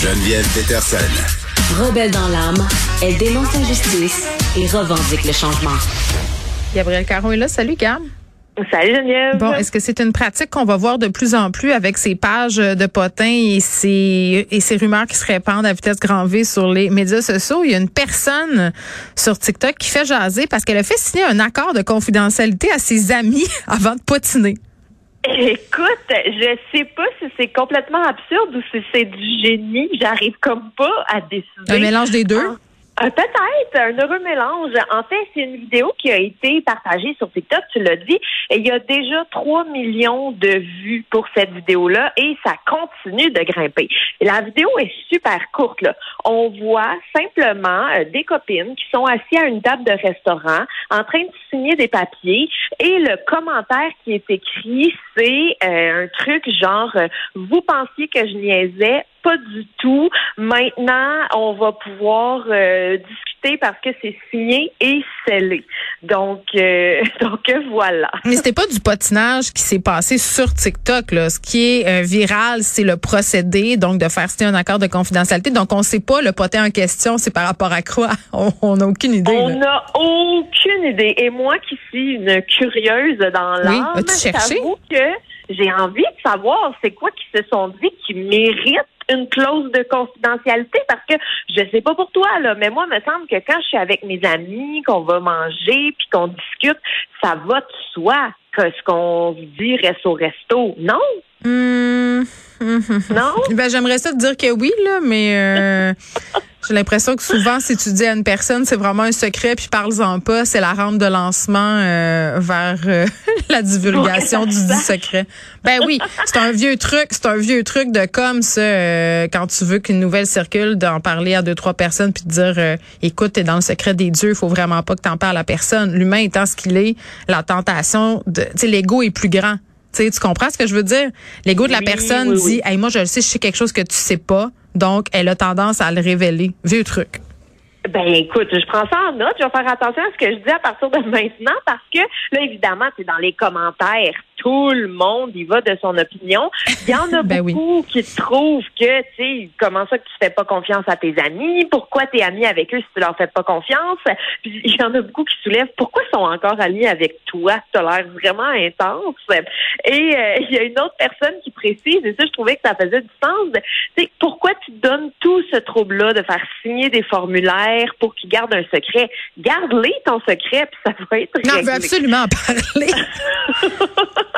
Geneviève Peterson. Rebelle dans l'âme, elle dénonce l'injustice et revendique le changement. Gabriel Caron est là. Salut, Gab. Salut Geneviève. Bon, est-ce que c'est une pratique qu'on va voir de plus en plus avec ces pages de potins et ces, et ces rumeurs qui se répandent à vitesse grand V sur les médias sociaux? Il y a une personne sur TikTok qui fait jaser parce qu'elle a fait signer un accord de confidentialité à ses amis avant de potiner. Écoute, je sais pas si c'est complètement absurde ou si c'est du génie. J'arrive comme pas à décider. Un mélange des deux? Euh, peut-être un heureux mélange. En fait, c'est une vidéo qui a été partagée sur TikTok, tu l'as dit, il y a déjà 3 millions de vues pour cette vidéo-là et ça continue de grimper. la vidéo est super courte. Là. On voit simplement euh, des copines qui sont assises à une table de restaurant en train de signer des papiers et le commentaire qui est écrit, c'est euh, un truc genre vous pensiez que je niaisais, pas du tout. Maintenant, on va pouvoir euh, discuter parce que c'est signé et scellé. Donc, euh, donc voilà. Mais c'était pas du potinage qui s'est passé sur TikTok. Là. Ce qui est euh, viral, c'est le procédé, donc de faire signer un accord de confidentialité. Donc, on sait pas le potin en question, c'est par rapport à quoi. On n'a aucune idée. On n'a aucune idée. Et moi qui suis une curieuse dans l'âme, oui, j'avoue que j'ai envie de savoir c'est quoi qui se sont dit qui mérite une clause de confidentialité parce que je sais pas pour toi là, mais moi il me semble que quand je suis avec mes amis, qu'on va manger puis qu'on discute, ça va de soi que ce qu'on dit reste au resto, non? Hmm. Non? Ben j'aimerais ça te dire que oui là, mais euh, J'ai l'impression que souvent, si tu dis à une personne, c'est vraiment un secret, puis parle-en pas, c'est la rampe de lancement euh, vers euh, la divulgation du dit secret. Ben oui, c'est un vieux truc, c'est un vieux truc de comme ça, euh, quand tu veux qu'une nouvelle circule, d'en parler à deux, trois personnes, puis de dire, écoute, t'es dans le secret des dieux, il faut vraiment pas que t'en parles à personne. L'humain étant ce qu'il est, la tentation, de, tu sais, l'ego est plus grand. tu comprends ce que je veux dire? L'ego de la personne dit, hey, moi, je le sais, je sais quelque chose que tu sais pas donc, elle a tendance à le révéler. Vieux truc. Ben écoute, je prends ça en note. Je vais faire attention à ce que je dis à partir de maintenant parce que là, évidemment, c'est dans les commentaires tout le monde y va de son opinion. Il y en a ben beaucoup qui trouvent que, tu sais, comment ça que tu fais pas confiance à tes amis? Pourquoi tu es ami avec eux si tu leur fais pas confiance? Puis il y en a beaucoup qui soulèvent pourquoi ils sont encore amis avec toi? Tu as l'air vraiment intense. Et euh, il y a une autre personne qui précise, et ça, je trouvais que ça faisait du sens. Tu sais, pourquoi tu donnes tout ce trouble-là de faire signer des formulaires pour qu'ils gardent un secret? Garde-les ton secret, puis ça va être Non, je veux absolument en parler.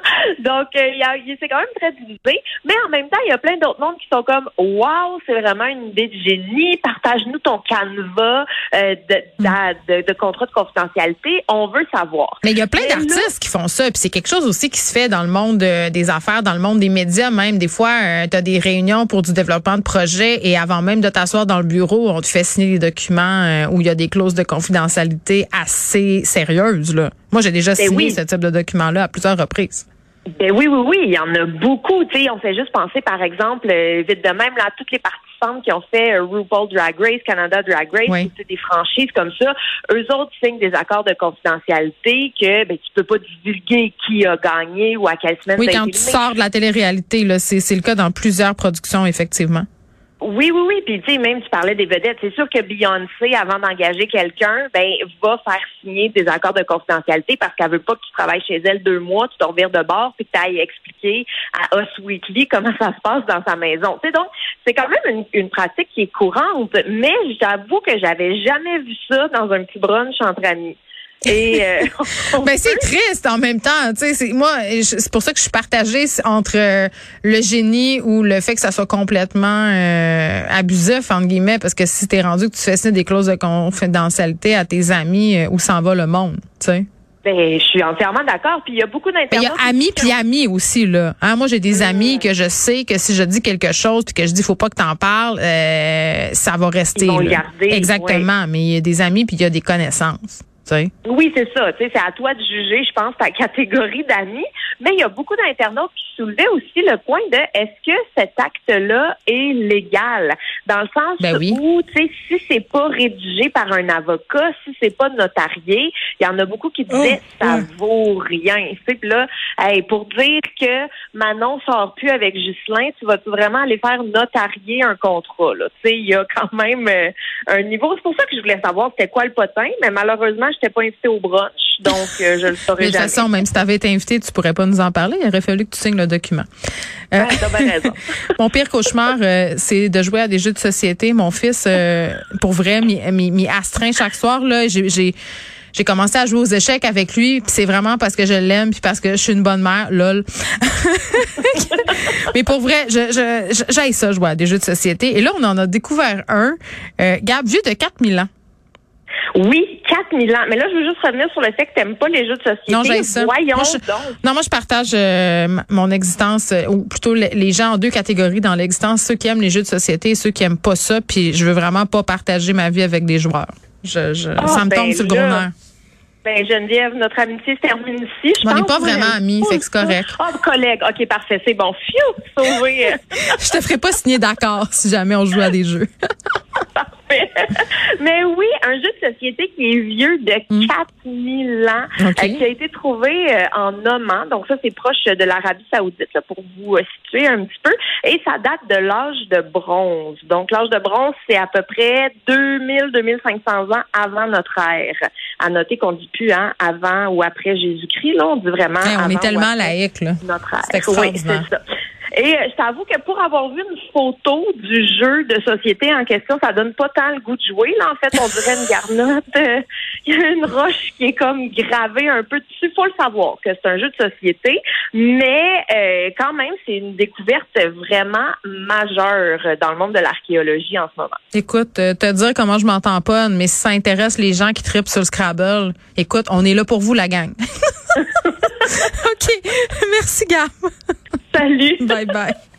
Donc, euh, c'est quand même très divisé. Mais en même temps, il y a plein d'autres mondes qui sont comme Wow, c'est vraiment une idée de génie. Partage-nous ton canevas euh, de, de, contrat de confidentialité. On veut savoir. Mais il y a plein d'artistes qui font ça. Puis c'est quelque chose aussi qui se fait dans le monde euh, des affaires, dans le monde des médias même. Des fois, tu as des réunions pour du développement de projet et avant même de t'asseoir dans le bureau, on te fait signer des documents où il y a des clauses de confidentialité assez sérieuses. Là. Moi, j'ai déjà ben signé ce type de document-là à plusieurs reprises. Ben oui, oui, oui, il y en a beaucoup. Tu sais, on fait juste penser, par exemple, euh, vite de même, là, toutes les participantes qui ont fait euh, RuPaul Drag Race, Canada Drag Race, oui. des franchises comme ça, eux autres signent des accords de confidentialité que ben, tu peux pas divulguer qui a gagné ou à quelle semaine. Oui, quand tu sors de la télé-réalité, là, c'est le cas dans plusieurs productions, effectivement. Oui, oui, oui. Puis tu sais, même tu parlais des vedettes. C'est sûr que Beyoncé, avant d'engager quelqu'un, ben va faire signer des accords de confidentialité parce qu'elle veut pas que tu travailles chez elle deux mois, tu te revires de bord, puis que tu ailles expliquer à Us Weekly comment ça se passe dans sa maison. Tu sais, donc c'est quand même une, une, pratique qui est courante. Mais j'avoue que j'avais jamais vu ça dans un petit brunch entre amis. Et euh, ben c'est triste en même temps, tu sais, moi c'est pour ça que je suis partagée entre euh, le génie ou le fait que ça soit complètement euh, abusif entre guillemets parce que si t'es rendu que tu fais signer des clauses de confidentialité à tes amis où s'en va le monde, tu sais. Ben, je suis entièrement d'accord. Puis il y a beaucoup d'intervenants. Il y a amis puis amis aussi là. Hein, moi j'ai des amis que je sais que si je dis quelque chose puis que je dis faut pas que t'en parles, ça va rester. Ils vont garder. Exactement. Mais il y a des amis puis il y a des connaissances. Oui, c'est ça. C'est à toi de juger, je pense, ta catégorie d'amis. Mais il y a beaucoup d'internautes qui soulevaient aussi le point de est-ce que cet acte-là est légal? Dans le sens ben où, tu sais, si c'est pas rédigé par un avocat, si c'est pas notarié, il y en a beaucoup qui disaient oh, ça vaut rien. Puis là, hey, pour dire que Manon sort plus avec Ghislain, tu vas vraiment aller faire notarier un contrat. Tu sais, il y a quand même euh, un niveau. C'est pour ça que je voulais savoir c'était quoi le potin, mais malheureusement, je n'étais pas invitée au brunch, donc euh, je le saurais jamais. De toute façon, même si tu avais été invité, tu pourrais pas nous en parler. Il aurait fallu que tu signes le document. Euh, raison. mon pire cauchemar, c'est de jouer à des jeux de société. Mon fils, pour vrai, m'y astreint chaque soir. Là, j'ai j'ai commencé à jouer aux échecs avec lui, puis c'est vraiment parce que je l'aime puis parce que je suis une bonne mère, lol. Mais pour vrai, je, j'aille ça jouer à des jeux de société. Et là, on en a découvert un, euh, Gab, vieux de 4000 ans. Oui, 4000 ans. Mais là, je veux juste revenir sur le fait que tu n'aimes pas les jeux de société. Non, j'ai ça. Voyons moi, je, donc. Non, moi, je partage euh, mon existence, euh, ou plutôt les gens en deux catégories dans l'existence, ceux qui aiment les jeux de société et ceux qui aiment pas ça. Puis je veux vraiment pas partager ma vie avec des joueurs. Je, je, ah, ça me ben tombe sur le gros nerf. Ben Geneviève, notre amitié se termine ici. Je on n'est pas vraiment amis, fait que c'est correct. Oh, collègue. OK, parfait. C'est bon. Fiu, sauvé. je te ferai pas signer d'accord si jamais on joue à des jeux. Parfait. Mais oui, un jeu de société qui est vieux de 4000 ans, OK. euh, qui a été trouvé euh, en Oman. Donc ça, c'est proche de l'Arabie saoudite, là, pour vous euh, situer un petit peu. Et ça date de l'âge de bronze. Donc l'âge de bronze, c'est à peu près 2000-2500 ans avant notre ère. À noter qu'on dit plus hein, avant ou après Jésus-Christ. Là, on dit vraiment Hey, on avant est tellement laïque, là. notre ère. C'est. Oui, c'est ça. Et euh, je t'avoue que pour avoir vu une photo du jeu de société en question, ça donne pas tant le goût de jouer. Là, en fait, on dirait une garnotte. Euh, Il y a une roche qui est comme gravée un peu dessus. Faut le savoir que c'est un jeu de société, mais euh, quand même, c'est une découverte vraiment majeure dans le monde de l'archéologie en ce moment. Écoute, te dire comment je m'entends pas, mais si ça intéresse les gens qui tripent sur le Scrabble, écoute, on est là pour vous, la gang. OK. Merci, Gab. Salut. Bye bye.